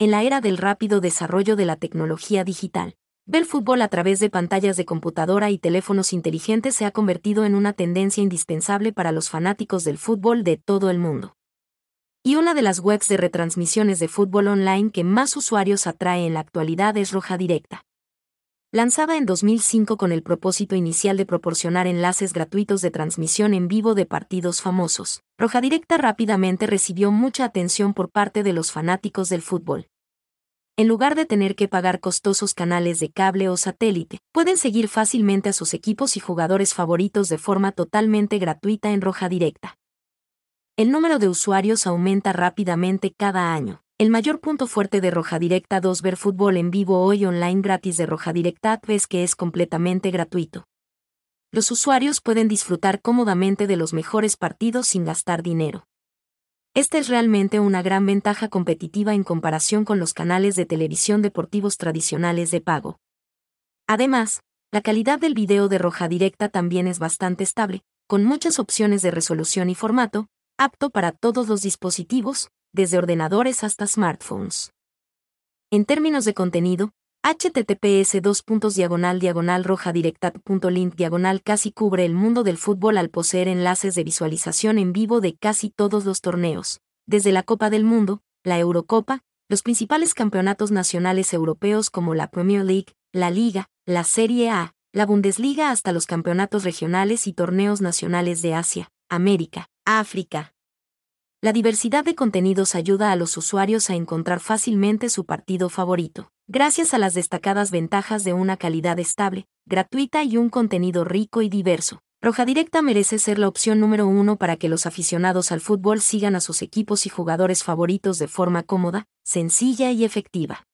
en la era del rápido desarrollo de la tecnología digital. Ver fútbol a través de pantallas de computadora y teléfonos inteligentes se ha convertido en una tendencia indispensable para los fanáticos del fútbol de todo el mundo. Y una de las webs de retransmisiones de fútbol online que más usuarios atrae en la actualidad es Roja Directa. Lanzada en 2005 con el propósito inicial de proporcionar enlaces gratuitos de transmisión en vivo de partidos famosos, Roja Directa rápidamente recibió mucha atención por parte de los fanáticos del fútbol. En lugar de tener que pagar costosos canales de cable o satélite, pueden seguir fácilmente a sus equipos y jugadores favoritos de forma totalmente gratuita en Roja Directa. El número de usuarios aumenta rápidamente cada año, el mayor punto fuerte de Roja Directa 2 ver fútbol en vivo hoy online gratis de Roja Directa es que es completamente gratuito. Los usuarios pueden disfrutar cómodamente de los mejores partidos sin gastar dinero. Esta es realmente una gran ventaja competitiva en comparación con los canales de televisión deportivos tradicionales de pago. Además, la calidad del video de Roja Directa también es bastante estable, con muchas opciones de resolución y formato, apto para todos los dispositivos, desde ordenadores hasta smartphones. En términos de contenido, https diagonal diagonal roja directat.link diagonal casi cubre el mundo del fútbol al poseer enlaces de visualización en vivo de casi todos los torneos, desde la Copa del Mundo, la Eurocopa, los principales campeonatos nacionales europeos como la Premier League, la Liga, la Serie A, la Bundesliga hasta los campeonatos regionales y torneos nacionales de Asia, América, África, la diversidad de contenidos ayuda a los usuarios a encontrar fácilmente su partido favorito, gracias a las destacadas ventajas de una calidad estable, gratuita y un contenido rico y diverso. Roja Directa merece ser la opción número uno para que los aficionados al fútbol sigan a sus equipos y jugadores favoritos de forma cómoda, sencilla y efectiva.